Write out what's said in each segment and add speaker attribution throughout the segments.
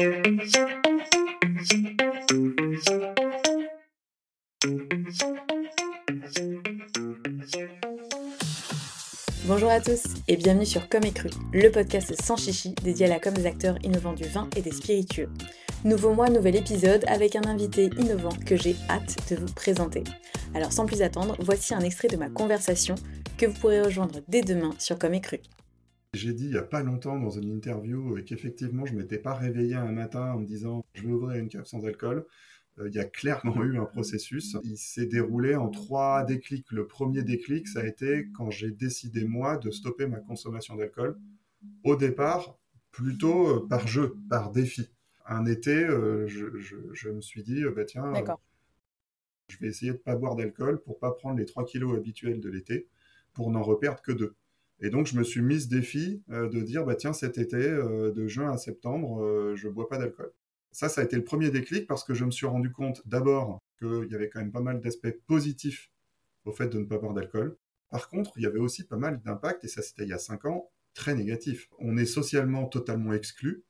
Speaker 1: Bonjour à tous et bienvenue sur Comme et le podcast sans chichi dédié à la com des acteurs innovants du vin et des spiritueux. Nouveau mois, nouvel épisode avec un invité innovant que j'ai hâte de vous présenter. Alors sans plus attendre, voici un extrait de ma conversation que vous pourrez rejoindre dès demain sur Comme et.
Speaker 2: J'ai dit il n'y a pas longtemps dans une interview qu'effectivement je m'étais pas réveillé un matin en me disant je vais ouvrir une cave sans alcool. Euh, il y a clairement eu un processus. Il s'est déroulé en trois déclics. Le premier déclic, ça a été quand j'ai décidé, moi, de stopper ma consommation d'alcool. Au départ, plutôt euh, par jeu, par défi. Un été, euh, je, me suis dit, bah, tiens, je vais essayer de ne pas boire d'alcool pour pas prendre les 3 kilos habituels de l'été, pour n'en reperdre que deux. Et donc, je me suis mis ce défi de dire, bah, tiens, cet été, de juin à septembre, je ne bois pas d'alcool. Ça, ça a été le premier déclic parce que je me suis rendu compte d'abord qu'il y avait quand même pas mal d'aspects positifs au fait de ne pas boire d'alcool. Par contre, il y avait aussi pas mal d'impacts, et ça c'était il y a 5 ans, très négatifs. On est socialement totalement exclu.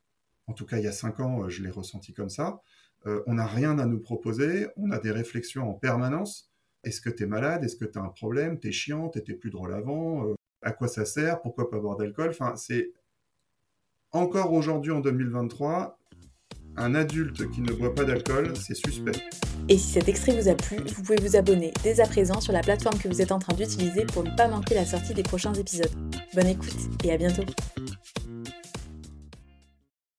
Speaker 2: En tout cas, il y a 5 ans, je l'ai ressenti comme ça. Euh, on n'a rien à nous proposer, on a des réflexions en permanence. Est-ce que tu es malade? Est-ce que tu as un problème? T'es chiant? T'étais plus drôle avant? Euh, À quoi ça sert Pourquoi pas boire d'alcool Enfin, c'est encore aujourd'hui en 2023, un adulte qui ne boit pas d'alcool, c'est suspect.
Speaker 1: Et si cet extrait vous a plu, vous pouvez vous abonner dès à présent sur la plateforme que vous êtes en train d'utiliser pour ne pas manquer la sortie des prochains épisodes. Bonne écoute et à bientôt